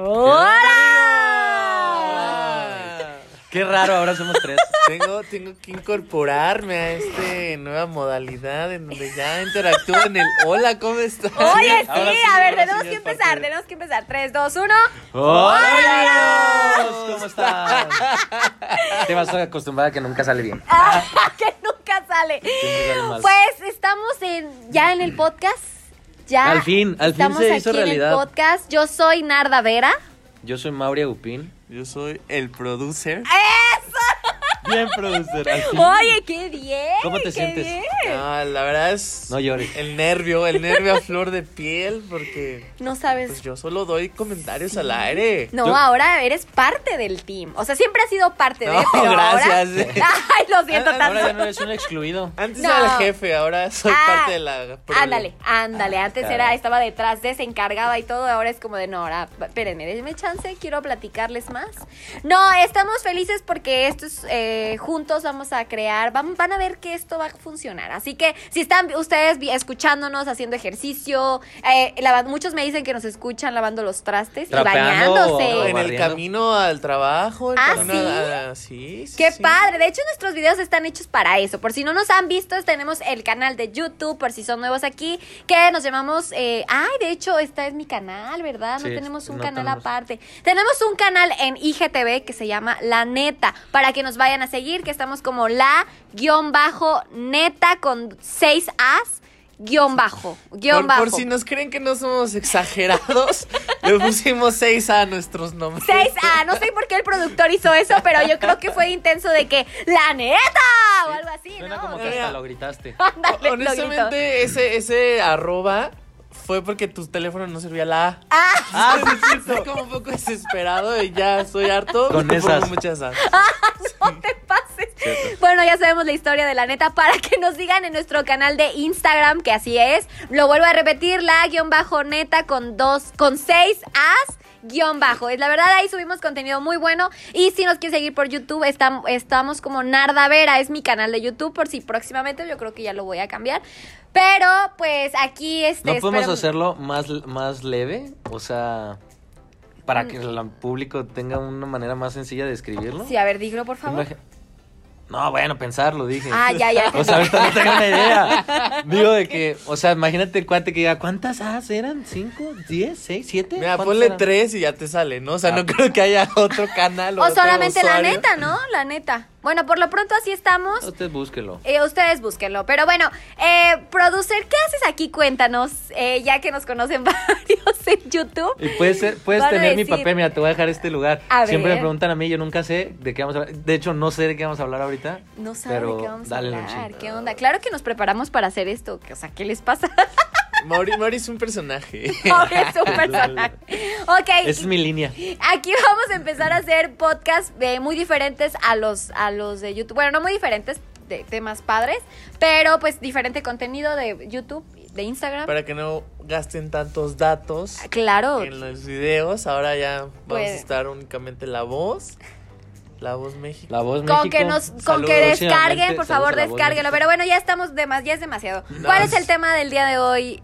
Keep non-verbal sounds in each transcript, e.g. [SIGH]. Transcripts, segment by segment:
¡Hola! Qué raro, ahora somos tres. [LAUGHS] Tengo, tengo que incorporarme a esta nueva modalidad en donde ya interactúo en el hola, ¿cómo estás? ahora Sí, a ver, tenemos sí que parte empezar, tenemos que empezar. 3, 2, 1. ¡Hola! ¿Cómo estás? Te vas a acostumbrar a que nunca sale bien. [LAUGHS] que nunca sale. Pues estamos en, ya en el podcast. Ya. Al fin, al fin se hizo aquí en realidad. el podcast. Yo soy Narda Vera. Yo soy Mauri Agupín. Yo soy el producer. Bien, producer. Oye, qué bien. ¿Cómo te qué sientes? bien. Ah, la verdad es No llores. el nervio, el nervio a flor de piel, porque No sabes. pues yo solo doy comentarios al aire. No, Yo- ahora eres parte del team. O sea, siempre has sido parte de, No, pero gracias. ahora... [LAUGHS] Ay, lo siento Ah, tanto. Ahora ya no eres un excluido. Antes No. era el jefe, ahora soy Ah, parte de la prole. Ándale, ándale. Antes Caray. era, estaba detrás de, se encargaba y todo. Ahora es como de, no, ahora, espérenme, denme chance, quiero platicarles más. No, estamos felices porque estos eh, juntos vamos a crear, van, van a ver que esto va a funcionar. Así que si están ustedes escuchándonos, haciendo ejercicio, eh, muchos me dicen que nos escuchan lavando los trastes y bañándose. o En el camino al trabajo, el Ah, camino ¿sí? a- a- sí, sí, Qué sí. padre. De hecho, nuestros videos están hechos para eso. Por si no nos han visto, tenemos el canal de YouTube, por si son nuevos aquí, que nos llamamos... eh, ay, de hecho, esta es mi canal, ¿verdad? No Sí, tenemos un no canal tenemos. aparte. Tenemos un canal en IGTV que se llama La Neta, para que nos vayan a seguir, que estamos como la guion bajo neta con seis As, guion bajo, guion Por, bajo. por si nos creen que no somos exagerados, [LAUGHS] le pusimos 6 a nuestros nombres. 6A, no sé por qué el productor hizo eso, pero yo creo que fue intenso de que la neta o algo así, Suena ¿no? como que hasta lo gritaste. [LAUGHS] Lo. Honestamente, ese, ese arroba fue porque tu teléfono no servía la A. Ah, Ah, sí, como un poco desesperado y ya estoy harto. Con esas. muchas As. no te pases. Bueno, ya sabemos la historia de la neta para que nos digan en nuestro canal de Instagram que así es. Lo vuelvo a repetir, la guion bajo neta con dos, con seis as guion bajo. Es la verdad, ahí subimos contenido muy bueno. Y si nos quieren seguir por YouTube, estam- estamos como Narda Vera, es mi canal de YouTube, por si próximamente yo creo que ya lo voy a cambiar. Pero, pues aquí este. ¿No podemos espero- hacerlo más, más leve? O sea, para que el público tenga una manera más sencilla de escribirlo. Sí, a ver, dígelo por favor. No, bueno, pensarlo, dije. Ah, ya, ya. O sea, ahorita no tengo una idea. [LAUGHS] Digo de que, o sea, imagínate el cuate que diga, ¿cuántas As eran? ¿Cinco? ¿Diez? ¿Seis? ¿Siete? Mira, ¿Cuántas ponle eran? 3 y ya te sale, ¿no? O sea, Ah. no creo que haya otro canal o, O otro solamente la neta, ¿no? La neta. Bueno, por lo pronto así estamos. Usted búsquelo. Eh, ustedes búsquenlo. Pero bueno, eh, producer, ¿qué haces aquí? Cuéntanos, eh, ya que nos conocen [LAUGHS] varios en YouTube. Y puedes, ser, puedes tener mi papel, mira, te voy a dejar este lugar. A Siempre ver. me preguntan a mí, yo nunca sé de qué vamos a hablar. De hecho, no sé de qué vamos a hablar ahorita. No saben Pero de qué vamos dale, a hablar. ¿Qué onda? Claro que nos preparamos para hacer esto. O sea, ¿qué les pasa? [LAUGHS] Mauri, Mauri es un personaje. [LAUGHS] Ahora es un [LAUGHS] personaje. Ok. Esa es mi línea. Aquí vamos a empezar a hacer podcasts eh, muy diferentes a los, a los de YouTube. Bueno, no muy diferentes, de temas padres, pero pues diferente contenido de YouTube, de Instagram. Para que no gasten tantos datos Claro. en los videos. Ahora ya vamos Pues- a estar únicamente la voz. La voz México. La voz Con México. que nos, con que descarguen, por favor, descárguenlo. Pero bueno, ya estamos de más, ya es demasiado. ¿Cuál es el tema del día de hoy,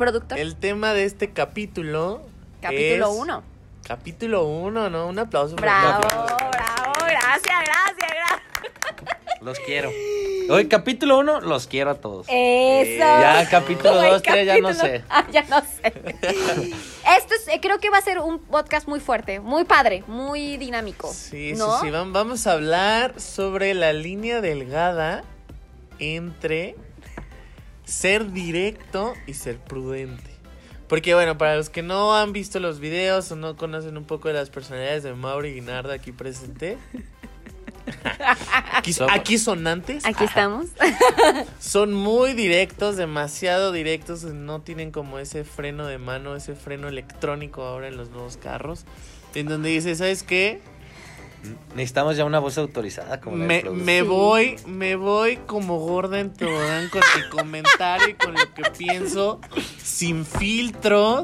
productor? El tema de este capítulo. Capítulo es- 1. Capítulo 1, ¿no? Un aplauso. por Bravo, capítulo. bravo, gracias, gracias, gracias. Los quiero. Hoy, capítulo 1, los quiero a todos. Eso. Ya, capítulo Uy, dos, tres, ya no sé. Ah, ya no sé. Esto es, eh, creo que va a ser un podcast muy fuerte, muy padre, muy dinámico. Sí, ¿no? sí, sí. vam- Vamos a hablar sobre la línea delgada entre ser directo y ser prudente. Porque bueno, para los que no han visto los videos o no conocen un poco de las personalidades de Mauri Guinarda aquí presente. [LAUGHS] aquí, aquí sonantes. Aquí estamos. Son muy directos, demasiado directos. No tienen como ese freno de mano, ese freno electrónico ahora en los nuevos carros. En donde dice, ¿sabes qué? Necesitamos ya una voz autorizada como Me, me voy, me voy como gorda en tobogán con mi comentario y con lo que pienso, sin filtros,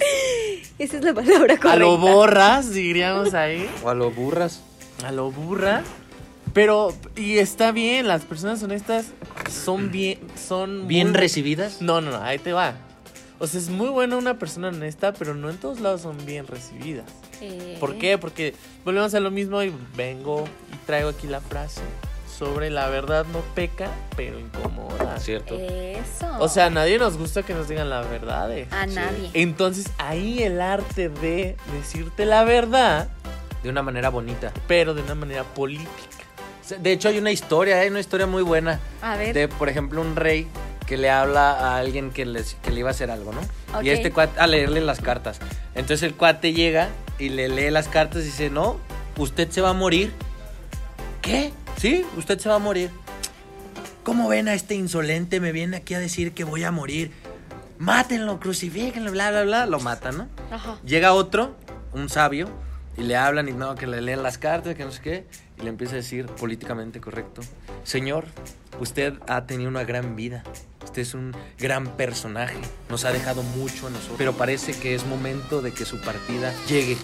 Esa es la palabra correcta. a lo borras, diríamos ahí, O a lo burras. a lo burra. Pero, y está bien, las personas honestas son bien, son Bien muy- recibidas. No, no, no, ahí te va. O sea, es muy buena una persona honesta, pero no en todos lados son bien recibidas. Eh, ¿Por qué? Porque volvemos a lo mismo y vengo y traigo aquí la frase sobre la verdad no peca, pero incomoda. ¿Cierto? Eso. O sea, a nadie nos gusta que nos digan la verdad. eh. a sí. nadie. Entonces, ahí el arte de decirte la verdad, De una manera bonita. pero de una manera política. De hecho, hay una historia, hay una historia muy buena. A ver. De, por ejemplo, un rey que le habla a alguien que, les- que le iba a hacer algo, ¿no? Y este cuate, a leerle las cartas. Entonces el cuate llega y le lee las cartas y dice, no, usted se va a morir. ¿Qué? Sí, usted se va a morir. ¿Cómo ven a este insolente? Me viene aquí a decir que voy a morir. Mátenlo, crucifíquenlo, bla, bla, bla. Lo matan, ¿no? Ajá. Llega otro, un sabio, y le hablan y no, que le leen las cartas, que no sé qué, y le empieza a decir políticamente correcto, Señor, usted ha tenido una gran vida, usted es un gran personaje, nos ha dejado mucho a nosotros, pero parece que es momento de que su partida llegue.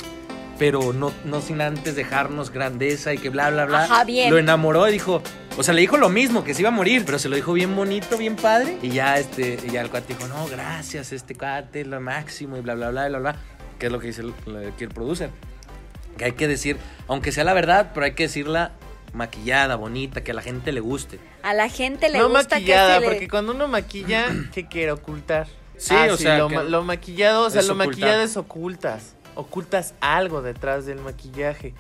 Pero no, no sin antes dejarnos grandeza y que bla, bla, bla. Ajá, bien. Lo enamoró y dijo, o sea, le dijo lo mismo, que se iba a morir, pero se lo dijo bien bonito, bien padre. Y ya, este, y ya el cuate dijo, no, gracias, este cuate lo máximo y bla, bla, bla, bla, bla. Que es lo que dice el, que el producer. Que hay que decir, aunque sea la verdad, pero hay que decirla maquillada, bonita, que a la gente le guste. A la gente le no gusta maquillada, que se le- porque cuando uno maquilla, [CLEARS THROAT] ¿qué quiere ocultar? Sí, Ah, o sea, Lo, que ma- lo maquillado, o sea, lo ocultar. maquillado es ocultas. Ocultas algo detrás del maquillaje.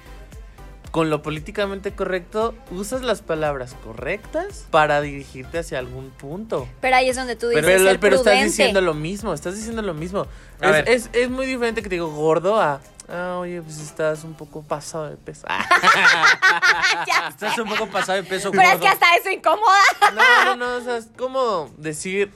Con lo políticamente correcto, usas las palabras correctas para dirigirte hacia algún punto. Pero ahí es donde tú dices Pero, ser pero estás diciendo lo mismo, estás diciendo lo mismo. A Es, ver. es- es muy diferente que te digo gordo a, ah, oye, pues estás un poco pasado de peso. Ah. [LAUGHS] Estás un poco pasado de peso Pero es que hasta eso incomoda. No, no, no, o sea, es como decir,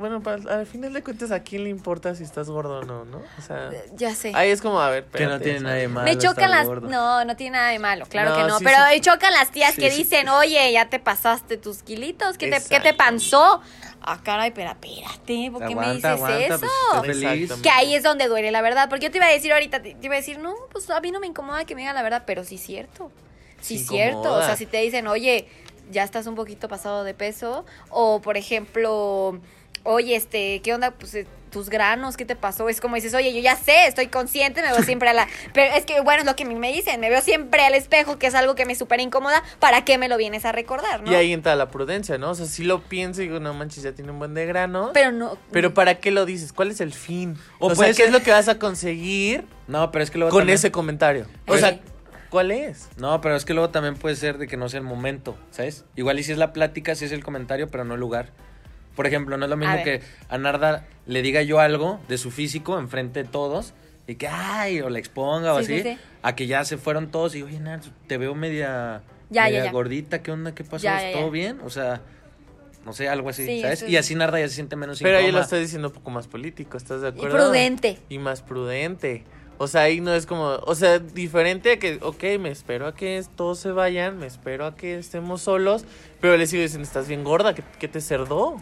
bueno, al final de cuentas, ¿a quién le importa si estás gordo o no, no? O sea, Ya sé. ahí es como, a ver, Que no espérate, tiene nada de malo Me chocan las. gordo. No, no tiene nada de malo, claro No, que no. sí, pero sí. me chocan las tías Sí, que sí. dicen, oye, ya te pasaste tus kilitos, ¿qué te, ¿qué te panzó? Ah, caray, pero espérate, ¿por qué me dices Aguanta, eso? pues, feliz. Exactamente. que ahí es donde duele la verdad. Porque yo te iba a decir ahorita, te, te iba a decir, no, pues a mí no me incomoda que me digan la verdad, pero sí es cierto. Sí es cierto. O sea, si te dicen, oye, ya estás un poquito pasado de peso, o por ejemplo, oye, este, ¿qué onda? Pues eh, tus granos, ¿qué te pasó? Es como dices, oye, yo ya sé, estoy consciente, me veo siempre a la... [LAUGHS] Pero es que, bueno, es lo que a mí me dicen, me veo siempre al espejo, que es algo que me súper incomoda, ¿para qué me lo vienes a recordar, no? Y ahí entra la prudencia, ¿no? O sea, si lo pienso y digo, no manches, ya tiene un buen de grano. Pero no... Pero ¿para qué lo dices? ¿Cuál es el fin? O O, sea, ¿qué es lo que vas a conseguir No, pero es que luego con también- ese comentario? O Sí. sea, ¿cuál es? No, pero es que luego también puede ser de que no sea el momento, ¿sabes? Igual y si es la plática, si es el comentario, pero no el lugar. Por ejemplo, no es lo mismo que a Narda le diga yo algo de su físico enfrente de todos y que, ay, o le exponga o Sí, así, sí, sí. a que ya se fueron todos y, oye, Narda, te veo media, Ya, media ya, ya. gordita, ¿qué onda? ¿Qué pasó? Ya, ya, ¿Todo ya. bien? O sea, no sé, algo así, Sí, ¿sabes? Y así Narda ya se siente menos Pero ahí lo incómoda. estoy diciendo un poco más político, ¿estás de Y acuerdo? prudente. Y más prudente. O sea, ahí no es como, o sea, diferente a que, ok, me espero a que todos se vayan, me espero a que estemos solos, pero le sigo diciendo, estás bien gorda, ¿qué, qué te cerdó?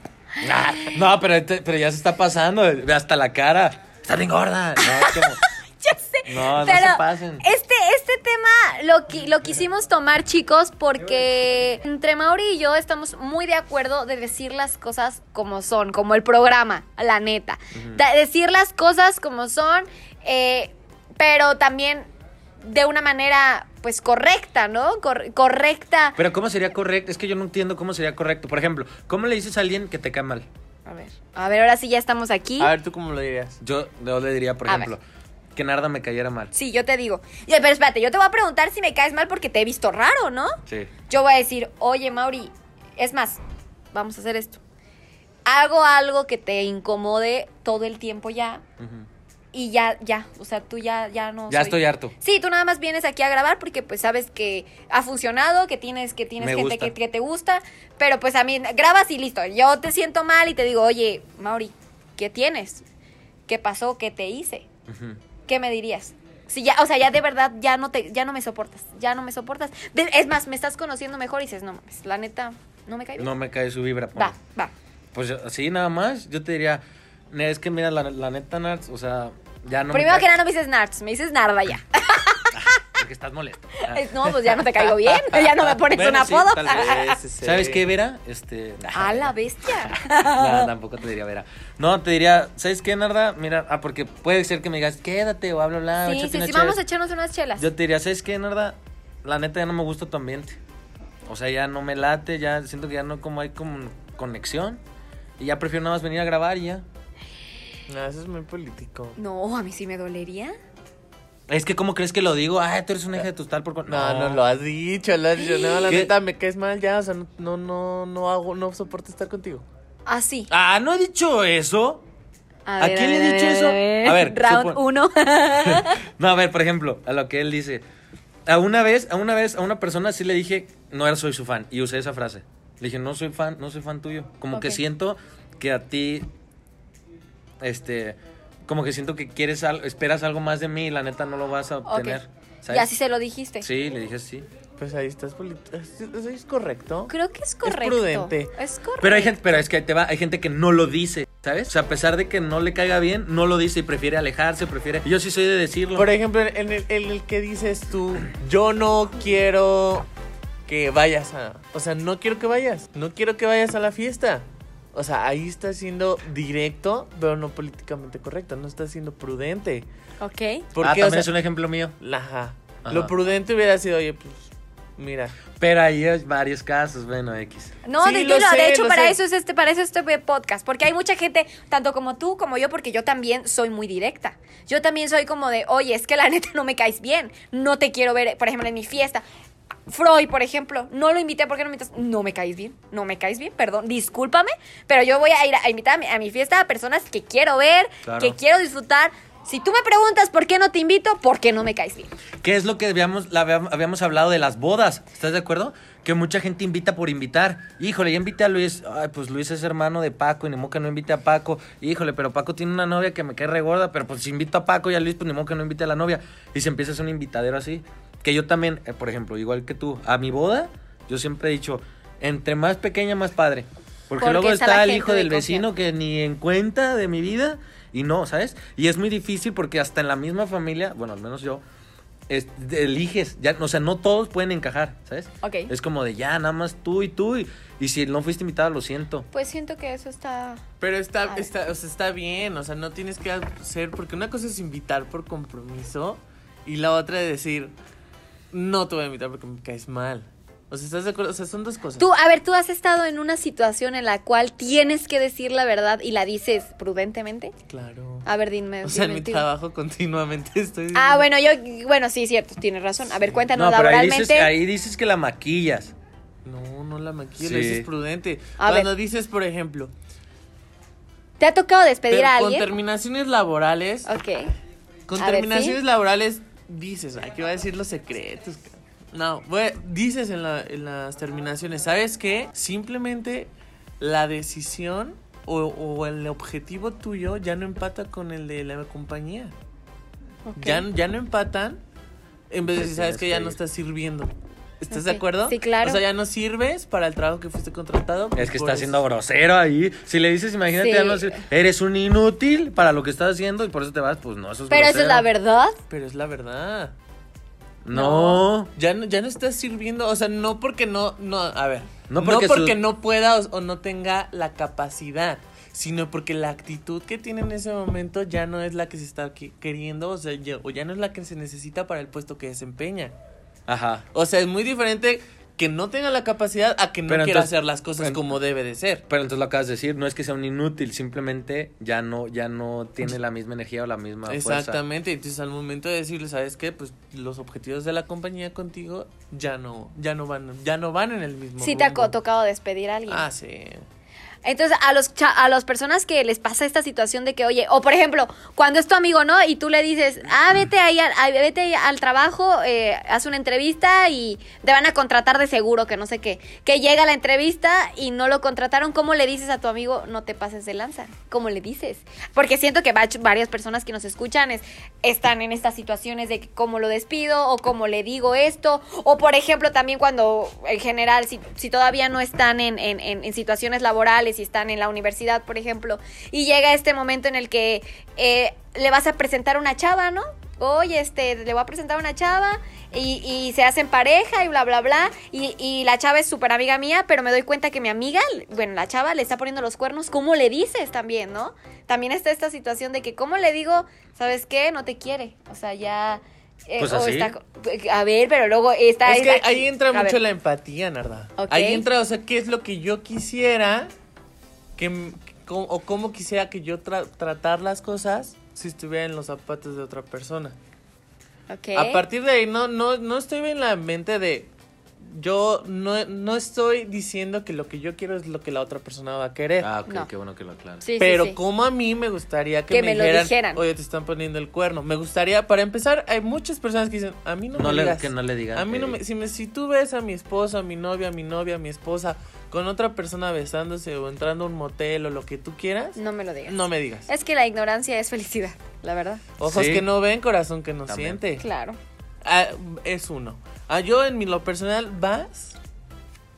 Ah, no, pero, te- pero ya se está pasando, ve hasta la cara. Está bien gorda. No, es como- [LAUGHS] Ya sé. no, no se pasen. Este, este tema lo, qui- lo quisimos tomar, chicos, porque entre Mauri y yo estamos muy de acuerdo de decir las cosas como son, como el programa, la neta. Decir las cosas como son, eh, pero también de una manera, pues, correcta, ¿no? Cor- correcta. Pero ¿cómo sería correcto? Es que yo no entiendo cómo sería correcto. Por ejemplo, ¿cómo le dices a alguien que te cae mal? A ver. A ver, ahora sí ya estamos aquí. A ver, ¿tú cómo lo dirías? Yo, yo le diría, por A ejemplo, que Narda me cayera mal. Sí, yo te digo. Pero espérate, yo te voy a preguntar si me caes mal porque te he visto raro, ¿no? Sí. Yo voy a decir, oye, Mauri, es más, vamos a hacer esto. Hago algo que te incomode todo el tiempo ya Ujú. Y ya, ya, o sea, tú ya, ya no. Ya soy- estoy harto. Sí, tú nada más vienes aquí a grabar porque pues sabes que ha funcionado, que tienes, que tienes Me gente que, que te gusta, pero pues a mí grabas y listo. Yo te siento mal y te digo, oye, Mauri, ¿qué tienes? ¿Qué pasó? ¿Qué te hice? ¿Qué me dirías? Si ya, o sea, ya de verdad ya no te, ya no me soportas, ya no me soportas. De- es más, me estás conociendo mejor y dices, no mames, la neta, no me cae bien. No me cae su vibra. Va, va. Pues así nada más. Yo te diría, "Ne, es que mira, la, la neta, Nards, o sea, ya no me Primero que nada no me dices Nards, me dices Narda ya. [LAUGHS] porque estás molesto. Ah. No, pues ya no te caigo bien. [LAUGHS] Ya no me pones Bueno, un sí, apodo. tal vez. Sí, sí. ¿Sabes qué, Vera? Este. [LAUGHS] A la bestia. No, tampoco te diría Vera. No, te diría, ¿sabes qué, Narda? Mira, ah, porque puede ser que me digas, quédate o habla, bla, Sí, sí, sí, chelas". vamos a echarnos unas chelas. Yo te diría, ¿sabes qué, Narda? La neta ya no me gusta tu ambiente. O sea, ya no me late, ya siento que ya no como hay como conexión. Y ya prefiero nada más venir a grabar y ya. No, eso es muy político. No, a mí sí me dolería. Es que, ¿cómo crees que lo digo? Ay, tú eres una hija de tu tal por... con-". No, no, lo has dicho, lo has dicho. No, la ¿Qué? neta, me caes mal ya. O sea, no, no, no, no hago, no soporto estar contigo. Así. Ah, ¿no he dicho eso? A, ¿A quién le he dicho eso? A ver, round supon- uno. [LAUGHS] [LAUGHS] No, a ver, por ejemplo, a lo que él dice. A una vez, a una vez, a una persona sí le dije, no era soy su fan. Y usé esa frase. Le dije, no soy fan, no soy fan tuyo. Como que Ok. siento que a ti, este, como que siento que quieres algo, esperas algo más de mí y la neta no lo vas a obtener. Y así se lo dijiste. Sí, le dije sí. Pues ahí estás político. ¿Eso es correcto? Creo que es correcto. prudente. Es correcto. Pero hay gente, pero es que ahí te va, hay gente que no lo dice, ¿sabes? O sea, a pesar de que no le caiga bien, no lo dice y prefiere alejarse, prefiere. Yo sí soy de decirlo. Por ejemplo, en el, en el que dices tú, yo no quiero que vayas a... O sea, no quiero que vayas. No quiero que vayas a la fiesta. O sea, ahí estás siendo directo, pero no políticamente correcto. No estás siendo prudente. Ok. ¿Por ah, qué? O también sea, es un ejemplo mío. ajá. Ajá. Lo prudente hubiera sido, oye, pues, mira. Pero ahí hay varios casos, bueno, X. No, Sí, de, lo sé, de hecho, lo para sé. eso es este, para eso es este podcast. Porque hay mucha gente, tanto como tú como yo, porque yo también soy muy directa. Yo también soy como de, oye, es que la neta no me caes bien. No te quiero ver, por ejemplo, en mi fiesta. Freud, por ejemplo, no lo invité porque no me invitas. No me caes bien, no me caes bien, perdón, discúlpame, pero yo voy a ir a invitar a mi, a mi fiesta a personas que quiero ver, Claro. que quiero disfrutar. Si tú me preguntas por qué no te invito, porque no me caes bien. ¿Qué es lo que habíamos, la habíamos, hablado de las bodas? ¿Estás de acuerdo? Que mucha gente invita por invitar. Híjole, ya invité a Luis. Ay, pues Luis es hermano de Paco y ni modo que no invite a Paco. Híjole, pero Paco tiene una novia que me cae re gorda, pero pues si invito a Paco y a Luis, pues ni modo que no invite a la novia. Y se empieza a hacer un invitadero así. Que yo también, eh, por ejemplo, igual que tú, a mi boda, yo siempre he dicho, entre más pequeña, más padre. Porque, Porque luego está el hijo de del vecino que ni en cuenta de mi vida y no, ¿sabes? Y es muy difícil porque hasta en la misma familia, bueno, al menos yo, es- eliges, ya, o sea, no todos pueden encajar, ¿sabes? Ok. Es como de ya, nada más tú y tú, y, y si no fuiste invitada, lo siento. Pues siento que eso está... Pero está, está, o sea, está bien, o sea, no tienes que hacer, porque una cosa es invitar por compromiso y la otra es decir, no te voy a invitar porque me caes mal. O sea, ¿estás de acuerdo? O sea, son dos cosas. Tú, a ver, ¿tú has estado en una situación en la cual tienes que decir la verdad y la dices prudentemente? Claro. A ver, dime. O sea, en mi tú. trabajo continuamente [LAUGHS] estoy... Ah, bueno, yo, bueno, sí, cierto, tienes razón. A ver, cuéntanos No, pero ahí laboralmente. dices, ahí dices que la maquillas. No, no la maquillo, Sí. dices prudente. A Cuando ver. dices, por ejemplo, ¿Te ha tocado despedir a con alguien? terminaciones laborales, Ok. con A ver, terminaciones ¿sí? laborales dices, aquí va a decir los secretos. No, dices en, la- en las terminaciones, ¿sabes qué? Simplemente la decisión o, o el objetivo tuyo ya no empata con el de la compañía. Ya, ya no empatan. En vez de decir, ¿sabes tienes que que ya no estás sirviendo? ¿Estás de acuerdo? sí, claro. O sea, ya no sirves para el trabajo que fuiste contratado. Es que está eso. siendo grosero ahí. Si le dices, imagínate, Sí. ya no eres un inútil para lo que estás haciendo y por eso te vas, pues no, eso es Pero eso es la verdad. Pero es la verdad. No. Ya no, ya no estás sirviendo, o sea, no porque no, no, a ver, No no porque su- no pueda o, o no tenga la capacidad, sino porque la actitud que tiene en ese momento ya no es la que se está queriendo, o sea, ya, o ya no es la que se necesita para el puesto que desempeña. Ajá. O sea, es muy diferente que no tenga la capacidad a que no Pero quiera entonces- hacer las cosas como debe de ser. Pero entonces lo acabas de decir, no es que sea un inútil, simplemente ya no, ya no tiene la misma energía o la misma fuerza. Exactamente, entonces al momento de decirle, ¿sabes qué? Pues los objetivos de la compañía contigo ya no, ya no van, ya no van en el mismo Sí te ha rumbo. tocado despedir a alguien. Ah, sí. Entonces, a los a las personas que les pasa esta situación de que, oye, o por ejemplo, cuando es tu amigo, ¿no? Y tú le dices, ah, vete ahí al, ah, vete ahí al trabajo, eh, haz una entrevista y te van a contratar de seguro, que no sé qué. Que llega la entrevista y no lo contrataron, ¿cómo le dices a tu amigo, no te pases de lanza? ¿Cómo le dices? Porque siento que varias personas que nos escuchan es- están en estas situaciones de que cómo lo despido o cómo le digo esto. O por ejemplo, también cuando en general, si, si todavía no están en- en- en situaciones laborales y están en la universidad, por ejemplo, y llega este momento en el que eh, le vas a presentar una chava, ¿no? oye, este, le voy a presentar a una chava y, y se hacen pareja y bla, bla, bla. Y, y la chava es súper amiga mía, pero me doy cuenta que mi amiga, bueno, la chava le está poniendo los cuernos. ¿Cómo le dices también, no? También está esta situación de que, ¿cómo le digo, sabes qué? No te quiere. O sea, ya... eh, Pues o así. está- a ver, pero luego está... Es que está- ahí entra mucho la empatía, Narda. Ahí entra, o sea, qué es lo que yo quisiera que, o cómo quisiera que yo tra- tratar las cosas si estuviera en los zapatos de otra persona. Ok. A partir de ahí no, no, no estoy en la mente de yo no, no estoy diciendo que lo que yo quiero es lo que la otra persona va a querer. Ah, ok, No. qué bueno que lo aclaras. Sí, pero sí. como a mí me gustaría que, Que me, me lo dijeran, dijeran. oye, te están poniendo el cuerno. Me gustaría, para empezar, hay muchas personas que dicen, a mí no, No me le- digas. que no le digan A mí no me, si, me, si tú ves a mi esposa, a mi novia, a mi novia, a mi esposa, con otra persona besándose o entrando a un motel o lo que tú quieras, No me lo digas. no me digas. Es que la ignorancia es felicidad, la verdad. Ojos Sí. que no ven, corazón que no También. siente. Claro. Ah, es uno. Ah, yo en mi lo personal vas,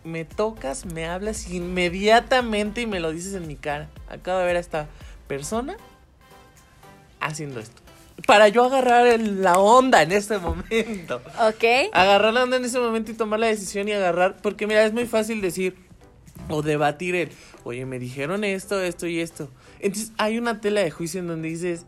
me tocas, me hablas inmediatamente y me lo dices en mi cara. Acabo de ver a esta persona haciendo esto. Para yo agarrar el- la onda en este momento. Ok. Agarrar la onda en ese momento y tomar la decisión y agarrar. Porque mira, es muy fácil decir o debatir el, oye, me dijeron esto, esto y esto. Entonces hay una tela de juicio en donde dices,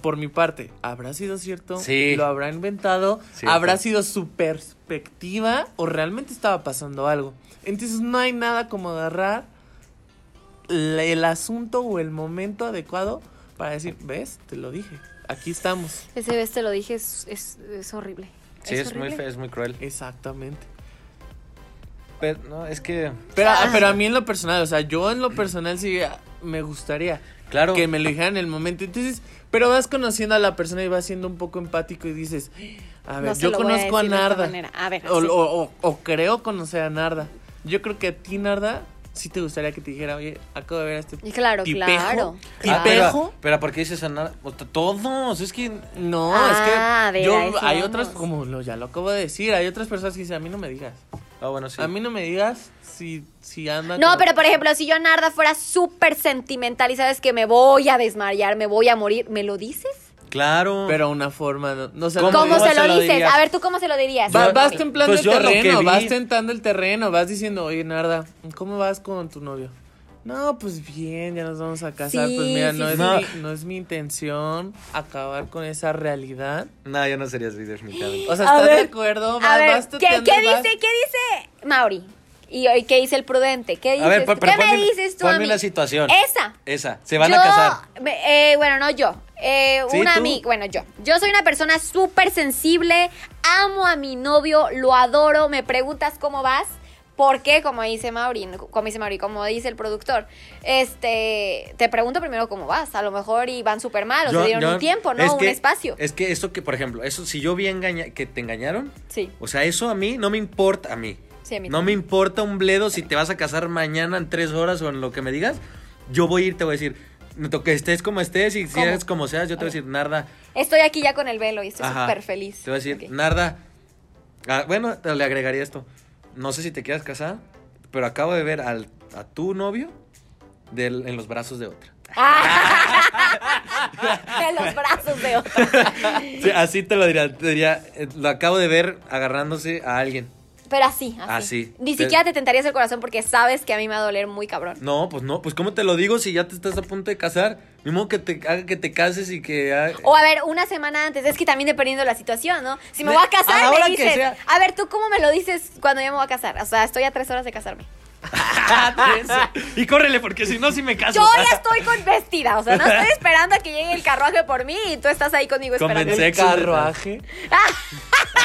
por mi parte, ¿habrá sido cierto? Sí. ¿Lo habrá inventado? Cierto. ¿Habrá sido su perspectiva? ¿O realmente estaba pasando algo? Entonces no hay nada como agarrar el asunto o el momento adecuado para decir, ¿ves? Te lo dije. Aquí estamos. Ese vez te lo dije, es, es, es horrible. Sí, es, muy horrible. feo, es muy cruel. Exactamente. Pero, no, es que, Pero, Ah. pero a mí en lo personal, o sea, yo en lo personal sí me gustaría claro. que me lo dijeran en el momento. Entonces, pero vas conociendo a la persona y vas siendo un poco empático y dices, a ver, No yo a conozco a, Narda. manera. A ver, o, sí. o- o- o creo conocer a Narda. Yo creo que a ti, Narda, sí te gustaría que te dijera, oye, acabo de ver a este Y claro, tipejo. claro. Ah, claro. ¿Tipejo? pero, pero ¿por qué dices a nada? Todos, es que... No, Ah, es que ver, yo, hay vamos. otras, como lo, ya lo acabo de decir, hay otras personas que dicen, a mí no me digas. Ah, bueno, sí. A mí no me digas si, si anda No, con- pero por ejemplo, si yo Narda fuera súper sentimental y sabes que me voy a desmayar, me voy a morir, ¿me lo dices? Claro. Pero una forma, no, no sé, ¿Cómo? ¿Cómo, ¿Cómo se lo lo dices? dirías? A ver, ¿tú cómo se lo dirías? Va- vas templando pues el terreno, vas tentando el terreno, vas diciendo, oye, Narda, ¿cómo vas con tu novio? No, pues bien, ya nos vamos a casar. Sí, pues mira, sí, no, sí. Es No. mi, no es mi intención acabar con esa realidad. No, yo no sería así, definitivamente. O sea, A ¿estás ver, de acuerdo? A Vas- ver, vas ¿qué, vas- dice, qué dice Mauri? ¿Y, y qué dice el prudente? ¿Qué dices? A ver, pero- pero ¿Qué me dices tú a ponme mí? una situación. Esa. Esa, se van Yo- a casar. me- eh, bueno, no yo. Eh, Sí, una amiga, bueno, yo. Yo soy una persona súper sensible, amo a mi novio, lo adoro, me preguntas cómo vas. Porque, como dice Mauri, como dice Mauri, como dice el productor, este, te pregunto primero cómo vas. A lo mejor y van súper mal, o Yo- se dieron yo- un tiempo, ¿no? es un que- espacio. Es que eso que, por ejemplo, eso si yo vi engaña que te engañaron, Sí, o sea, eso a mí no me importa a mí. sí, a mí No me importa un bledo si te vas a casar mañana en tres horas o en lo que me digas. Yo voy a ir, te voy a decir, que estés como estés y si eres como seas, yo te voy a decir, Narda, Estoy aquí ya con el velo y estoy súper feliz. te voy a decir, Ok. Narda. ah, bueno, te le agregaría esto. No sé si te quieras casar, pero acabo de ver al, a tu novio del- en los brazos de otra. [LAUGHS] de los brazos de otro. Sí, así te lo diría. Te diría, eh, lo acabo de ver agarrándose a alguien. Pero así, así. Así. Ni Te- siquiera te tentarías el corazón porque sabes que a mí me va a doler muy cabrón. No, pues no, pues ¿cómo te lo digo si ya te estás a punto de casar? Mismo que te haga que te cases y que... O a ver, una semana antes, es que también dependiendo de la situación, ¿no? Si me Me- voy a casar, me hora que dices, sea. a ver, ¿tú cómo me lo dices cuando yo me voy a casar? O sea, estoy a tres horas de casarme. [LAUGHS] y córrele, porque si no, sí me caso. Yo ya estoy con vestida, o sea, no estoy esperando a que llegue el carruaje por mí y tú estás ahí conmigo Con esperando. El Sexo,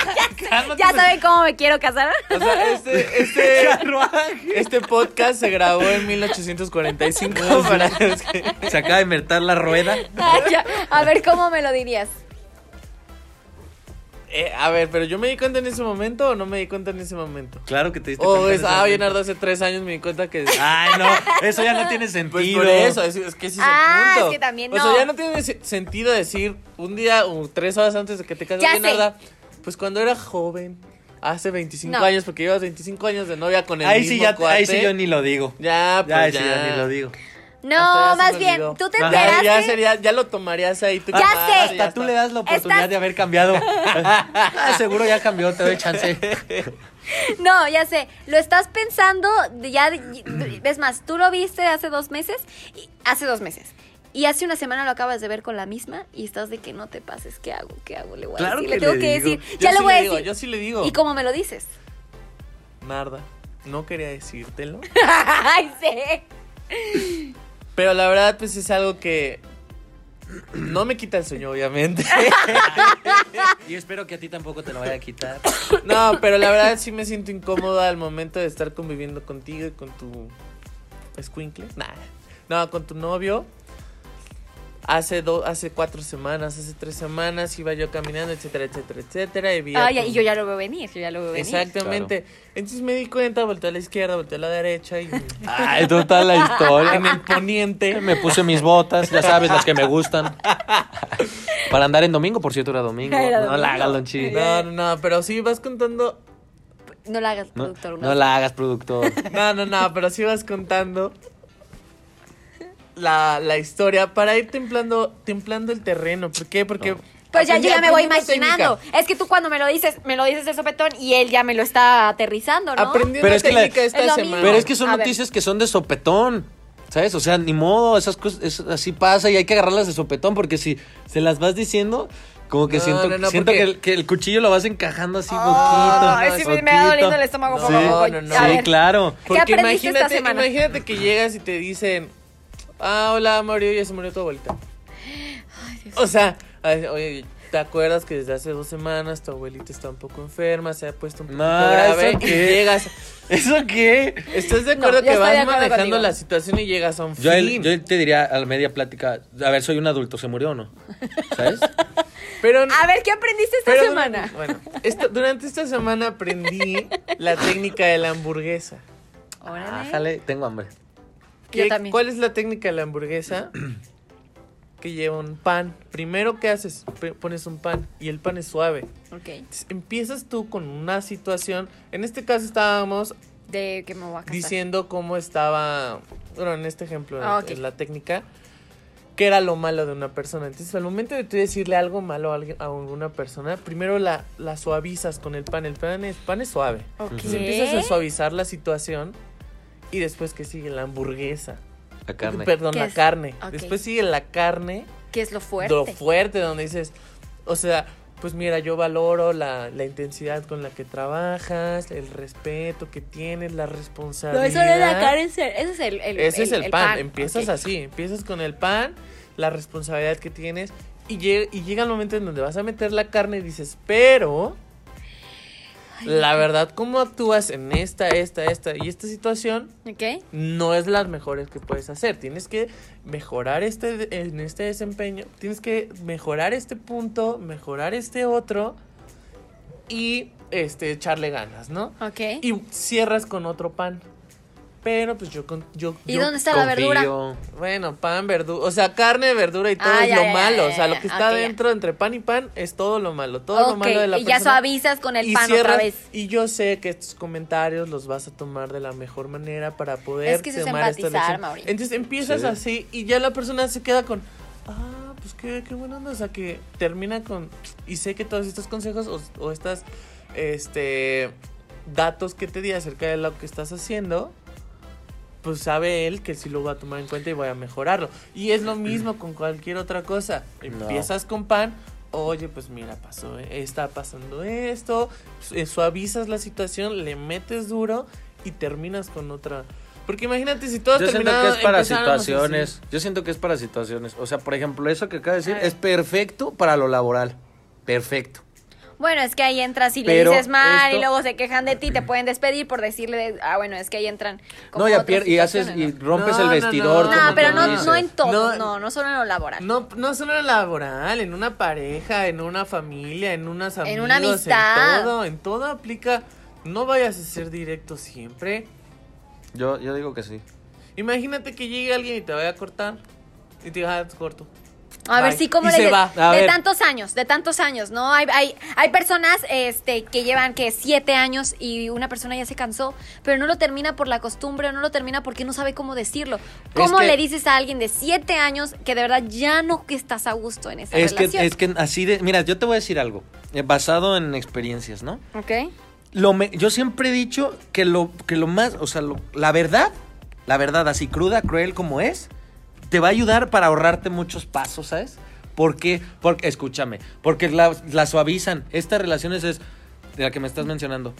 [LAUGHS] ¿Ya saben cómo me quiero casar? O sea, este, este, [LAUGHS] Carruaje. este podcast se grabó en 1845 para los que- Se acaba de inventar la rueda. Ah, ya. A ver, ¿cómo me lo dirías? Eh, a ver, pero yo me di cuenta en ese momento o no me di cuenta en ese momento. Claro que te diste O cuenta. es, en ese ah, oye, momento. Nardo, hace tres años me di cuenta que. Ay, no, eso ya no tiene sentido. [LAUGHS] Pues por eso, es, es que ese es Ah, el punto. es que también O no. sea, ya no tiene se- sentido decir un día o tres horas antes de que te cases, oye, sé. Pues cuando era joven, hace 25 No. años, porque llevas 25 años de novia con el Ahí mismo sí, ya, ahí sí yo ni lo digo. Ya, pues Ya, ya. ahí sí ya ni lo digo. No, más bien, tú te Ya- enteraste. Ya, sería, ya lo tomarías ahí. Tú Ya sé. ya Hasta tú está. le das la oportunidad Estás- de haber cambiado. [LAUGHS] Ah, seguro ya cambió, te doy chance. [LAUGHS] No, ya sé. Lo estás pensando, ya. Es más, tú lo viste hace dos meses. Y, hace dos meses. Y hace una semana lo acabas de ver con la misma y estás de que no te pases. ¿Qué hago? ¿Qué hago? Le voy a Claro decir. que Le tengo le que digo. decir. Yo Ya sí le voy a digo, decir. Yo sí le digo. ¿Y cómo me lo dices? Narda, no quería decírtelo. [LAUGHS] Ay, sí. Pero la verdad, pues es algo que no me quita el sueño, obviamente. [LAUGHS] Y espero que a ti tampoco te lo vaya a quitar. No, pero la verdad sí me siento incómoda al momento de estar conviviendo contigo y con tu escuincle. Nah. No, con tu novio. Hace do- hace cuatro semanas, hace tres semanas iba yo caminando, etcétera, etcétera, etcétera. Y vi y yo ya lo veo venir. Yo ya lo veo venir. Exactamente. Entonces me di cuenta, volteé a la izquierda, volteé a la derecha y [LAUGHS] Ay, total la historia. en el poniente. Me puse mis botas, ya sabes, las que me gustan. Para andar en domingo, por cierto, era domingo. Era No la hagas, Lonchi. No, no, no, pero sí vas contando. No la hagas, No, productor. no la hagas, productor. No, no, no, pero sí vas contando la, la historia para ir templando, templando el terreno. ¿Por qué? Porque. Pues ya yo ya me voy imaginando. técnica. Es que tú cuando me lo dices, me lo dices de sopetón y él ya me lo está aterrizando, ¿no? Aprendí Pero es que la- técnica Es esta lo semana. Pero es que son A ver. noticias que son de sopetón. ¿Sabes? O sea, ni modo, esas cosas, eso así pasa y hay que agarrarlas de sopetón porque si se las vas diciendo, como que No, siento, no, no, siento porque- que, el, que el cuchillo lo vas encajando así Oh, poquito. sí, me poquito. va doliendo el estómago Sí, poco a poco. No, no, no. A sí, claro. ¿Qué Porque imagínate, imagínate que llegas y te dicen, ah, hola, murió, ya se murió tu abuelita. O sea, ay, oye, ¿te acuerdas que desde hace dos semanas tu abuelita está un poco enferma, se ha puesto un poco No, grave? ¿eso Y qué? llegas, ¿Eso qué? ¿estás de No, acuerdo que vas acuerdo manejando contigo. la situación y llegas a un Yo, fin? él- yo te diría a la media plática, a ver, soy un adulto, ¿se murió o no? ¿Sabes? [LAUGHS] Pero, A ver, ¿qué aprendiste esta pero semana? bueno, esta- durante esta semana aprendí la técnica de la hamburguesa. Órale. Ájale, tengo hambre. Yo ¿Qué- también. ¿Cuál es la técnica de la hamburguesa? [CLEARS THROAT] que lleva un pan. Primero, ¿qué haces? P- Pones un pan y el pan es suave. Ok. Entonces, empiezas tú con una situación. En este caso estábamos De que me voy a casar. diciendo cómo estaba. Bueno, en este ejemplo, Ah, en la técnica. ¿Qué era lo malo de una persona? Entonces, al momento de tú decirle algo malo a, alguien, a alguna persona, primero la, la suavizas con el pan. El pan es, pan es suave. Ok. Entonces empiezas a suavizar la situación y después que sigue la hamburguesa. La carne. Perdón, ¿Qué la es? carne. Después sigue la carne, ¿Qué es lo fuerte? lo fuerte, donde dices, o sea, pues mira, yo valoro la, la intensidad con la que trabajas, el respeto que tienes, la no, responsabilidad. eso no es la cara, ese es el, el Ese es el, pan. Empiezas así, empiezas con el pan, la responsabilidad que tienes y, lle- y llega el momento en donde vas a meter la carne y dices, pero la verdad, cómo actúas en esta, esta, esta y esta situación no es las mejores que puedes hacer. Tienes que mejorar este en este desempeño, tienes que mejorar este punto, mejorar este otro y este echarle ganas, ¿no? Ok. Y cierras con otro pan. Pero pues yo con yo, ¿Y yo- dónde está la verdura? Bueno, pan, verdura, o sea, carne, verdura y todo Ah, es ya, lo ya, malo, ya, o sea, lo que está Ok, ya. dentro entre pan y pan es todo lo malo, todo lo malo de la y ya persona. suavizas con el Y pan otra vez. Y yo sé que estos comentarios los vas a tomar de la mejor manera para poder Es que eso es tomar esta lección. Mauri. Entonces empiezas Sí. así y ya la persona se queda con, ah, pues qué, qué buena onda, o sea, que termina con, y sé que todos estos consejos o, o estas, este, datos que te di acerca de lo que estás haciendo, pues sabe él que sí lo va a tomar en cuenta y voy a mejorarlo. Y es lo mismo con cualquier otra cosa. No. Empiezas con pan, oye, pues mira, pasó, eh, está pasando esto, eh, suavizas la situación, le metes duro y terminas con otra. Porque imagínate si todos Yo siento que es para así. situaciones. Yo siento que es para situaciones. O sea, por ejemplo, eso que acaba de decir es perfecto para lo laboral. Perfecto. Bueno, es que ahí entras y le Pero dices mal y esto- luego se quejan de ti, te pueden despedir por decirle, ah, bueno, es que ahí entran. como No, y, otras y haces y rompes No, el no, vestidor. no. ¿no? como No, pero no, no en todo, No. no, no, solo en lo laboral. No, no solo en lo laboral, en una pareja, en una familia, en unas amigos, En una amistad. en todo, en todo aplica. No vayas a ser directo siempre. Yo, yo digo que sí. Imagínate que llegue alguien y te vaya a cortar y te diga, ah, corto. A ver, Bye. sí, ¿cómo Y le va. De ver. tantos años, de tantos años, ¿no? Hay, hay, hay personas este, que llevan que siete años y una persona ya se cansó, pero no lo termina por la costumbre o no lo termina porque no sabe cómo decirlo. ¿Cómo que- le dices a alguien de siete años que de verdad ya no que estás a gusto en esa Es que, relación? es que así de. Mira, yo te voy a decir algo. eh, basado en experiencias, ¿no? Ok. Lo me- yo siempre he dicho que lo, que lo más. O sea, lo- la verdad, la verdad, así cruda, cruel como es, te va a ayudar para ahorrarte muchos pasos, ¿sabes? ¿Por qué? Porque, escúchame, porque la, la suavizan. Estas relaciones es de la que me estás mencionando.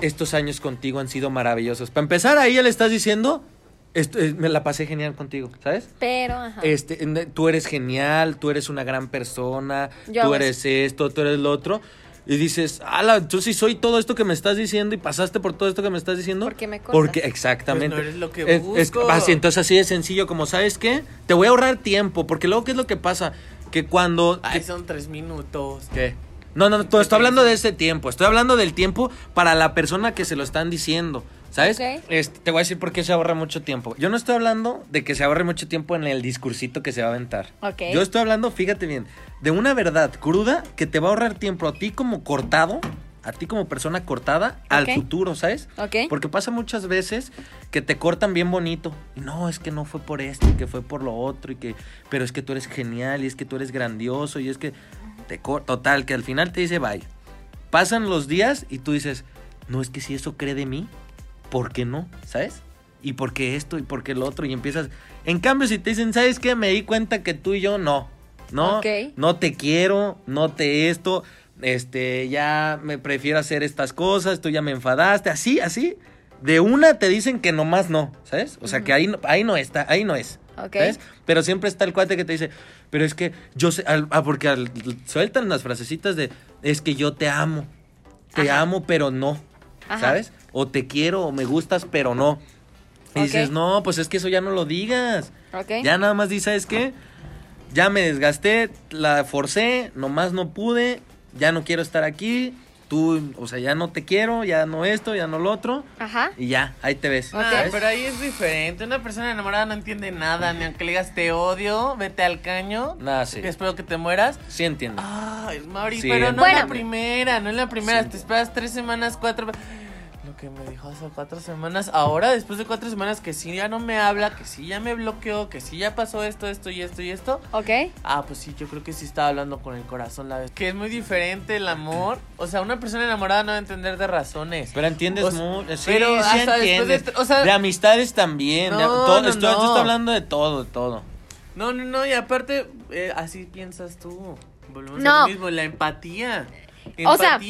Estos años contigo han sido maravillosos. Para empezar, ahí ya le estás diciendo, esto- eh, me la pasé genial contigo, ¿sabes? Pero, ajá. Este, tú eres genial, tú eres una gran persona, Yo tú eres esto, tú eres lo otro. Y dices, ala, yo sí soy todo esto que me estás diciendo y pasaste por todo esto que me estás diciendo. Porque me cortas. Porque, exactamente. Pues no eres lo que Es- es- busco. así, entonces así de sencillo, como, ¿sabes qué? Te voy a ahorrar tiempo, porque luego, ¿qué es lo que pasa? Que cuando... Ay, que- son tres minutos. ¿Qué? No, no, no, estoy hablando de ese tiempo. Estoy hablando del tiempo para la persona que se lo están diciendo. ¿Sabes? Este, te voy a decir por qué se ahorra mucho tiempo. Yo no estoy hablando de que se ahorre mucho tiempo en el discursito que se va a aventar. Ok. Yo estoy hablando, fíjate bien, de una verdad cruda que te va a ahorrar tiempo a ti como cortado, a ti como persona cortada, al futuro, ¿sabes? Porque pasa muchas veces que te cortan bien bonito. Y no, es que no fue por esto, y que fue por lo otro, y que, pero es que tú eres genial, y es que tú eres grandioso, y es que te corta. Total, que al final te dice bye. Pasan los días y tú dices, no, es que si eso cree de mí, ¿por qué no? ¿Sabes? Y por qué esto y por qué lo otro. Y empiezas. En cambio, si te dicen, ¿sabes qué? Me di cuenta que tú y yo no. No, Ok. no te quiero, no te esto. Este, ya me prefiero hacer estas cosas, tú ya me enfadaste, así, así. De una te dicen que nomás no, ¿sabes? O sea, que ahí no, ahí no está, ahí no es. Ok. ¿Sabes? Pero siempre está el cuate que te dice, pero es que yo sé, al- ah, porque al- sueltan las frasecitas de, es que yo te amo, te Ajá. amo, pero no, Ajá. ¿sabes? O te quiero o me gustas, pero no. Y Ok. dices, no, pues es que eso ya no lo digas. Ok. Ya nada más dices, ¿sabes qué? Ya me desgasté, la forcé, nomás no pude, ya no quiero estar aquí, tú, o sea, ya no te quiero, ya no esto, ya no lo otro, Ajá. y ya, ahí te ves. Ok. Ah, pero ahí es diferente. Una persona enamorada no entiende nada, ni aunque le digas te odio, vete al caño. Nada, sí. espero que te mueras. Sí entiendo. Ay, Mauri, Sí, pero no Bueno. en la primera, no en la primera. Sí. Te esperas tres semanas, cuatro. Que me dijo hace cuatro semanas. Ahora, después de cuatro semanas, que sí ya no me habla, que sí ya me bloqueó, que sí ya pasó esto, esto y esto y esto. Ok. Ah, pues sí, yo creo que sí estaba hablando con el corazón la vez. Que es muy diferente el amor. O sea, una persona enamorada no va a entender de razones. Pero entiendes O sea, mucho, sí, pero sí de entiendes. tr- o sea- de amistades también, de- No, todo, no, estoy, no. estoy hablando de todo, de todo. No, no, no, y aparte, eh, así piensas tú. Volvemos No. a lo mismo, la empatía. O sea.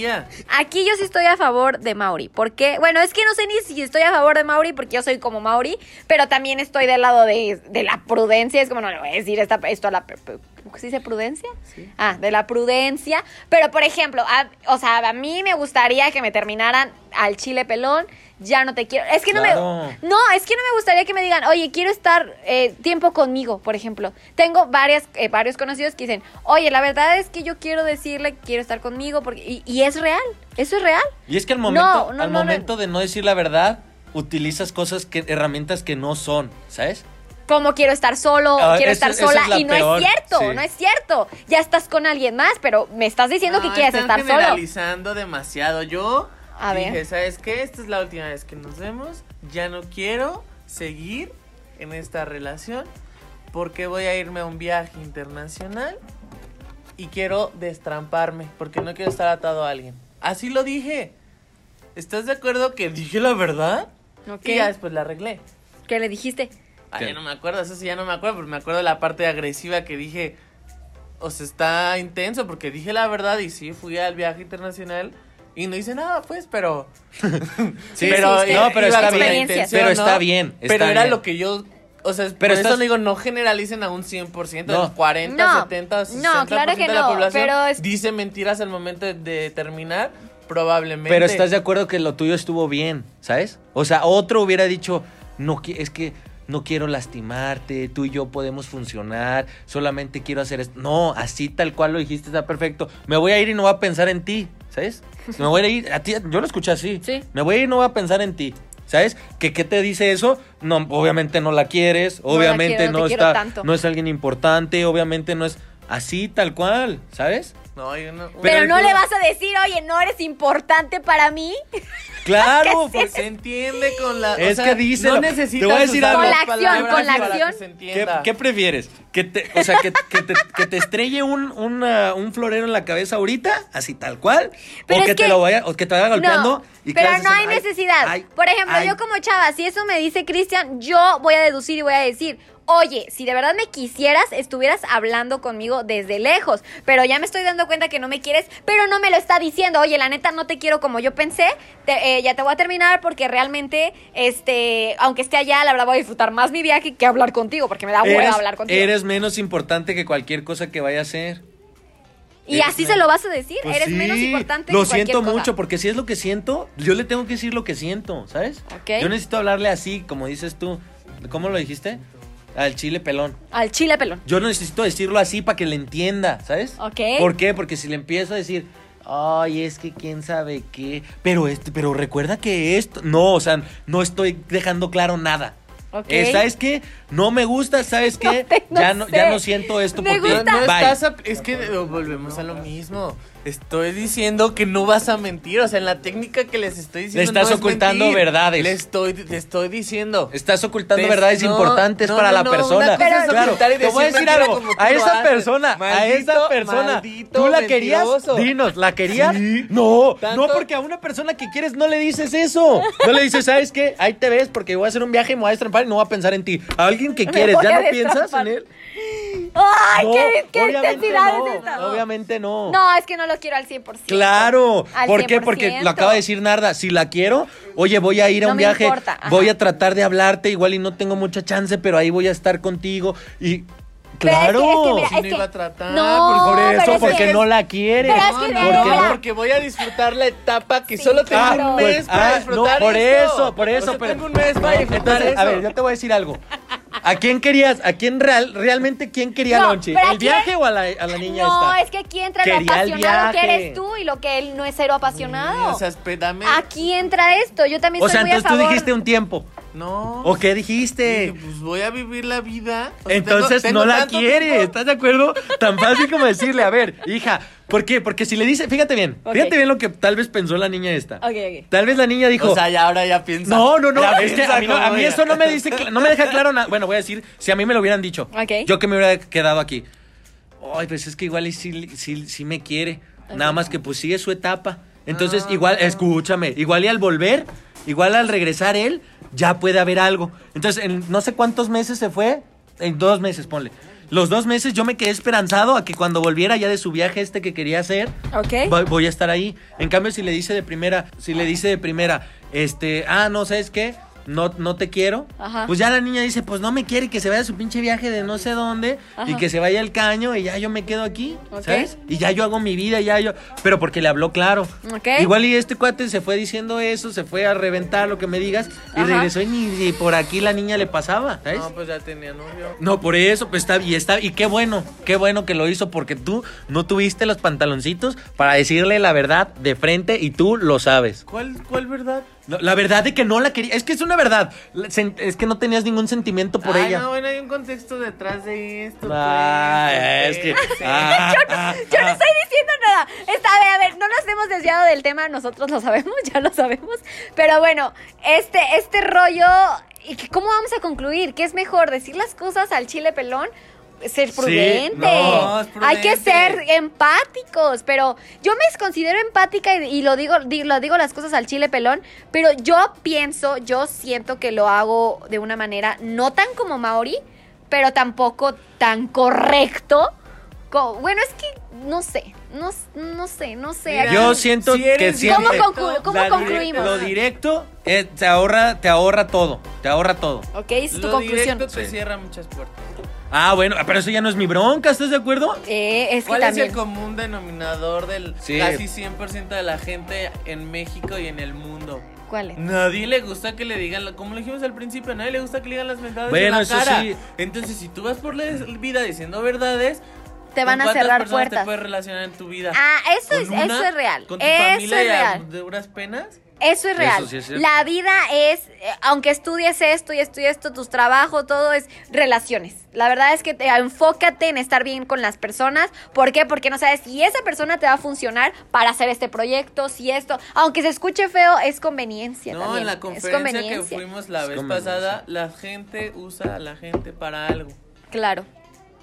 Aquí yo sí estoy a favor de Mauri. Porque, bueno, es que no sé ni si estoy a favor de Mauri porque yo soy como Mauri, pero también estoy del lado de, de la prudencia. Es como, no le voy a decir esta, esto a la... ¿Cómo se dice prudencia? Sí. Ah, de la prudencia. Pero, por ejemplo, a- o sea, a mí me gustaría que me terminaran al chile pelón. Ya no te quiero. Es que no me. No, es que no me gustaría que me digan, oye, quiero estar eh, tiempo conmigo, por ejemplo. Tengo varias, eh, varios conocidos que dicen, oye, la verdad es que yo quiero decirle que quiero estar conmigo. porque Y, y es real. Eso es real. Y es que al momento, No, no, al no. momento de no decir la verdad, utilizas cosas que, herramientas que no son, ¿sabes? Como quiero estar solo, Ah, quiero eso- estar sola. es y no peor, es cierto, sí. no es cierto. Ya estás con alguien más, pero me estás diciendo que No, quieres están estar solo. generalizando demasiado. Yo A dije, ver. ¿sabes qué? Esta es la última vez que nos vemos. Ya no quiero seguir en esta relación porque voy a irme a un viaje internacional y quiero destramparme porque no quiero estar atado a alguien. Así lo dije. ¿Estás de acuerdo que dije la verdad? Ok. Y ya después la arreglé. ¿Qué le dijiste? Ah, ¿Qué? ya no me acuerdo, eso sí ya no me acuerdo, pero me acuerdo de la parte agresiva que dije. O sea, está intenso porque dije la verdad y sí, fui al viaje internacional y no hice nada, pues, pero. [LAUGHS] Sí, pero, hiciste. No, pero está bien, intención, pero ¿no? está bien, está pero era bien. lo que yo. O sea, Pero por estás- eso digo, no generalicen a un 100%, No. los 40, No, 70, no, 60% claro que de la no, población pero es- dice mentiras al momento de, de terminar, probablemente. Pero estás de acuerdo que lo tuyo estuvo bien, ¿sabes? O sea, otro hubiera dicho, no, es que no quiero lastimarte, tú y yo podemos funcionar, solamente quiero hacer esto. No, así tal cual lo dijiste, está perfecto. Me voy a ir y no voy a pensar en ti, ¿sabes? [LAUGHS] Me voy a ir, a ti, yo lo escuché así. Sí. Me voy a ir y no voy a pensar en ti. ¿Sabes? ¿Que qué te dice eso? No, obviamente no la quieres, No la obviamente quiero, no no, está, tanto. no es alguien importante, obviamente no es así tal cual, ¿sabes? No, yo no. Pero no le vas a decir, oye, no eres importante para mí. [LAUGHS] Claro, [LAUGHS] Pues pues, se entiende con la. Es que díselo. No Te necesitas voy a decir algo. Con la acción, palabras con la para acción. que se ¿qué, prefieres? ¿Que te, o sea, que, que te, que te estrelle un, una- un florero en la cabeza ahorita, así tal cual, Pero o es que, te lo vaya, o que te vaya golpeando No, y pero no hay "Ay, necesidad. ay, Por ejemplo, ay". yo como chava, si eso me dice Cristian, yo voy a deducir y voy a decir, oye, si de verdad me quisieras, estuvieras hablando conmigo desde lejos. Pero ya me estoy dando cuenta que no me quieres, pero no me lo está diciendo. Oye, la neta no te quiero como yo pensé. te- eh, ya te voy a terminar porque realmente, este, aunque esté allá, la verdad voy a disfrutar más mi viaje que hablar contigo, porque me da hueva hablar contigo. eres menos importante que cualquier cosa que vaya a hacer. y así se lo vas a decir. Pues eres sí, menos importante Lo que siento cosa. mucho, porque si es lo que siento, yo le tengo que decir lo que siento, ¿sabes? Ok. Yo necesito hablarle así, como dices tú. ¿Cómo lo dijiste? Al chile pelón. Al chile pelón. Yo necesito decirlo así para que le entienda, ¿sabes? Ok. ¿Por qué? Porque si le empiezo a decir, ay, es que quién sabe qué, pero este, pero recuerda que esto, no, o sea, no estoy dejando claro nada. Ok. Eh, ¿Sabes qué? No me gusta, ¿sabes [LAUGHS] qué? no ya no, sé. ya no siento esto Me por ti. No, no es que eh, volvemos a lo mismo. Estoy diciendo que no vas a mentir. O sea, en la técnica que les estoy diciendo. estás no es ocultando verdades. Le estoy, te estoy diciendo. Estás ocultando verdades no, importantes no, para la no, persona. una cosa es claro, te voy a decir algo. A esa persona, a esa persona, maldito ¿tú la querías? Dinos, ¿la querías? Sí. No, Tanto- no, porque a una persona que quieres no le dices eso. No le dices, ¿sabes qué? Ahí te ves porque voy a hacer un viaje y me voy a destrampar y no voy a pensar en ti. A alguien que quieres, ¿ya no piensas en él? ¡Ay, No, qué, qué obviamente intensidad no, es esta! Obviamente no. No, es que no lo quiero al 100%. Claro, Al ¿por qué? Porque 100%. lo acaba de decir Narda, si la quiero, oye, voy a ir a No un viaje, importa, voy a tratar de hablarte, igual y no tengo mucha chance, pero ahí voy a estar contigo y Pero es que- claro, es que mira, Si es no que- iba a tratar. No, por pero eso, es porque que- no la. Pero es No, que no, porque voy a disfrutar la etapa que Sí, solo tengo claro. un Pues, mes para ah, disfrutar no, por esto. eso, por O eso, sea, pero tengo un mes para disfrutar Entonces, eso. a ver, yo te voy a decir algo. ¿A quién querías? ¿A quién real, realmente quién quería No, Lonchi? pero ¿a ¿El quién? viaje o a la, a la niña No, esta? es que aquí entra lo apasionado que eres tú y lo que él no es cero apasionado. O sea, espérame. aquí entra esto. Yo también O estoy sea, muy a entonces tú dijiste un tiempo. No. ¿O qué dijiste? Dije, pues voy a vivir la vida. O sea, Entonces tengo- tengo no la quiere, tiempo. ¿estás de acuerdo? Tan fácil como decirle, a ver, hija, ¿por qué? Porque si le dice, fíjate bien, fíjate bien lo que tal vez pensó la niña esta. Ok, ok. Tal vez la niña dijo, O sea, ya ahora ya piensa. no, no, no, es que a mí, no- a como mí ella. eso no me dice, no me deja claro nada. Bueno, voy a decir, si a mí me lo hubieran dicho, Ok. yo que me hubiera quedado aquí. Ay, pues es que igual y sí, sí, sí me quiere. Nada más que pues sigue su etapa. Entonces, Ah. igual, escúchame, igual y al volver, igual al regresar él, ya puede haber algo. Entonces, en no sé cuántos meses se fue, en dos meses, ponle. Los dos meses yo me quedé esperanzado a que cuando volviera ya de su viaje este que quería hacer, Ok. voy, voy a estar ahí. En cambio, si le dice de primera, si le dice de primera, este, ah, no, ¿sabes qué? No, no te quiero. Ajá. Pues ya la niña dice, pues no me quiere que se vaya a su pinche viaje de no sé dónde y que se vaya al caño y ya yo me quedo aquí. ¿sabes? Y ya yo hago mi vida, ya yo, pero porque le habló claro. Ok. Igual y este cuate se fue diciendo eso, se fue a reventar lo que me digas y Ajá. regresó y ni, ni por aquí la niña le pasaba, ¿sabes? No, pues ya tenía novio. No, por eso, pues está, y está, y qué bueno, qué bueno que lo hizo, porque tú no tuviste los pantaloncitos para decirle la verdad de frente y tú lo sabes. ¿Cuál, cuál verdad? No, La verdad de que no la quería, es que es una verdad, es que no tenías ningún sentimiento por Ay, ella. No, bueno, hay un contexto detrás de esto. Ah, pues, es que. pues, sí. ah, [LAUGHS] ah, Yo no ah. estoy diciendo nada. Está, a ver, a ver, no nos hemos desviado del tema, nosotros lo sabemos, [LAUGHS] ya lo sabemos. Pero bueno, este, este rollo, ¿y ¿cómo vamos a concluir? ¿Qué es mejor, decir las cosas al chile pelón? Ser prudente. no, es Hay que prudente. ser empáticos, pero yo me considero empática y, y lo digo, di- lo digo las cosas al chile pelón, pero yo pienso, yo siento que lo hago de una manera no tan como Maori, pero tampoco tan correcto. co- bueno, es que no sé, no, no sé, no sé. Mira, Yo siento Si que siempre. ¿Cómo conclu- cómo la dire- concluimos? Lo directo eh, te ahorra, te ahorra todo. Te ahorra todo. Ok, es tu Lo conclusión. directo te Sí. cierra muchas puertas. Ah, bueno, pero eso ya no es mi bronca, ¿estás de acuerdo? Eh, es que ¿Cuál también. es el común denominador del Sí. casi 100% de la gente en México y en el mundo? ¿Cuál es? Nadie le gusta que le digan, la- como lo dijimos al principio, a nadie le gusta que le digan las verdades Bueno, en la eso cara. sí. Entonces, si tú vas por la vida diciendo verdades, Te ¿con van a cuántas cerrar personas puertas. te puedes relacionar en tu vida? Ah, eso ¿Con es, una? eso es real. ¿Con tu Eso familia es y a real. duras penas? Eso es real. Eso sí es cierto. la vida es, eh, aunque estudies esto y y esto, tus trabajos, todo es relaciones. La verdad es que te, enfócate en estar bien con las personas. ¿Por qué? Porque no sabes si esa persona te va a funcionar para hacer este proyecto, si esto, aunque se escuche feo, es conveniencia. No, también. en la es conferencia que conveniencia. fuimos la Es vez pasada, la gente usa a la gente para algo. Claro.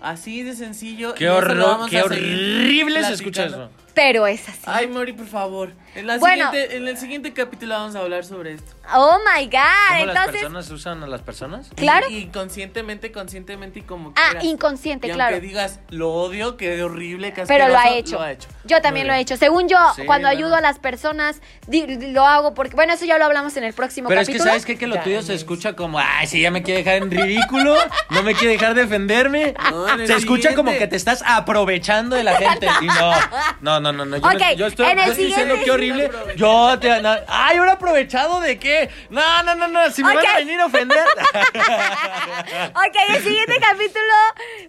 Así de sencillo. Qué horror, qué horrible se escucha eso. Pero es así. Ay, Mori, por favor. En, la Bueno. siguiente, en el siguiente capítulo vamos a hablar sobre esto. Oh my God. ¿Cómo las Entonces, personas usan a las personas? claro. Y, y conscientemente, conscientemente y como Ah, quieras. inconsciente, y claro. aunque digas, lo odio, que horrible, que Pero lo ha asqueroso", hecho. Lo ha hecho. Yo también lo he hecho. Según yo, Sí, cuando bueno. ayudo a las personas, di- lo hago porque, bueno, eso ya lo hablamos en el próximo Pero es que capítulo. sabes qué? que lo Ya, tuyo se escucha como, ay, si ya me quiere dejar en ridículo, no me quiere dejar defenderme. No, se escucha siguiente. como que te estás aprovechando de la gente. [LAUGHS] Y no, no, no, no, no. Yo, Ok, me- yo estoy, en el yo estoy diciendo qué horrible. Yo te. no, ay, ¿ahora aprovechado de qué? No, no, no, no. Si me van a venir a ofender. [LAUGHS] Ok, el siguiente capítulo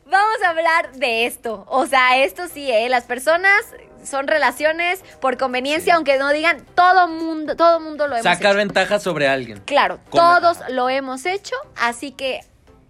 vamos a hablar de esto. O sea, esto sí, ¿eh? Las personas son relaciones por conveniencia, aunque no digan todo mundo, todo mundo lo hemos Sacar hecho. ventaja sobre alguien. Claro, Con- todos lo hemos hecho, así que,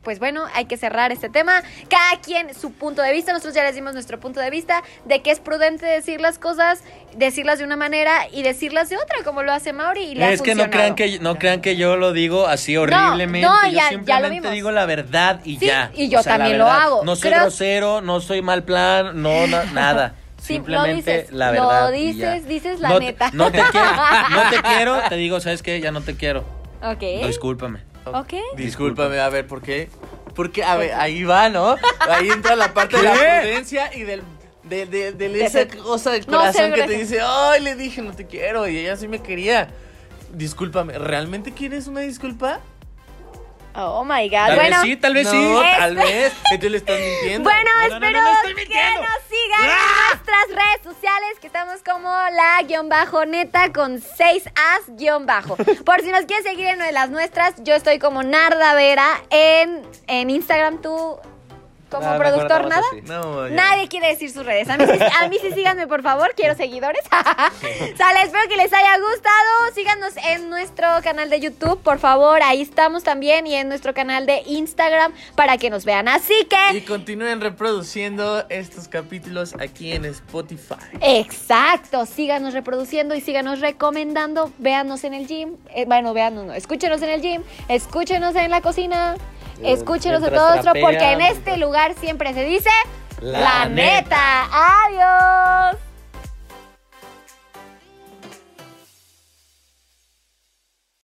pues bueno, hay que cerrar este tema. Cada quien su punto de vista, nosotros ya les dimos nuestro punto de vista de que es prudente decir las cosas, decirlas de una manera y decirlas de otra, como lo hace Mauri y le ha Es que no crean que, no crean que yo lo digo así horriblemente. no, yo ya- lo simplemente digo la verdad y Sí, ya. y yo O sea, la también lo hago. No soy Creo- grosero, no soy mal plan, no, na- [LAUGHS] nada. Sí, lo simplemente dices, la lo verdad. ya. dices, dices la No neta. No te, quiero, no te [LAUGHS] quiero, te digo, ¿sabes qué? Ya no te quiero. Ok. Discúlpame. Ok. Discúlpame, a ver, ¿por qué? Porque, a ver, ahí va, ¿no? Ahí entra la parte de la prudencia y del. De, de, de esa ser- cosa del corazón que te dice, ay, le dije, no te quiero, y ella sí me quería. Discúlpame, ¿realmente quieres una disculpa? Oh my God. Tal bueno, vez sí, tal vez no, sí. tal vez. Entonces le estás mintiendo. Bueno, No, no, no, espero no, que nos sigan ¡Ah! en nuestras redes sociales, que estamos como la guion bajo neta con 6 as guion bajo. Por si nos quieres seguir en una de las nuestras, yo estoy como Narda Vera en, en Instagram, tú como productor, nada. No. Nadie quiere decir sus redes. A mí, sí, a mí sí síganme, por favor. Quiero seguidores. [LAUGHS] Sale, espero que les haya gustado. Síganos en nuestro canal de YouTube, por favor. Ahí estamos también. Y en nuestro canal de Instagram para que nos vean. Así Y que. continúen reproduciendo estos capítulos aquí en Spotify. Exacto. Síganos reproduciendo y síganos recomendando. Véanos en el gym. Eh, bueno, véanos, no. Escúchenos en el gym. Escúchenos en la cocina. Escúchenos a todo nuestro porque en este lugar siempre se dice la, la neta. Adiós.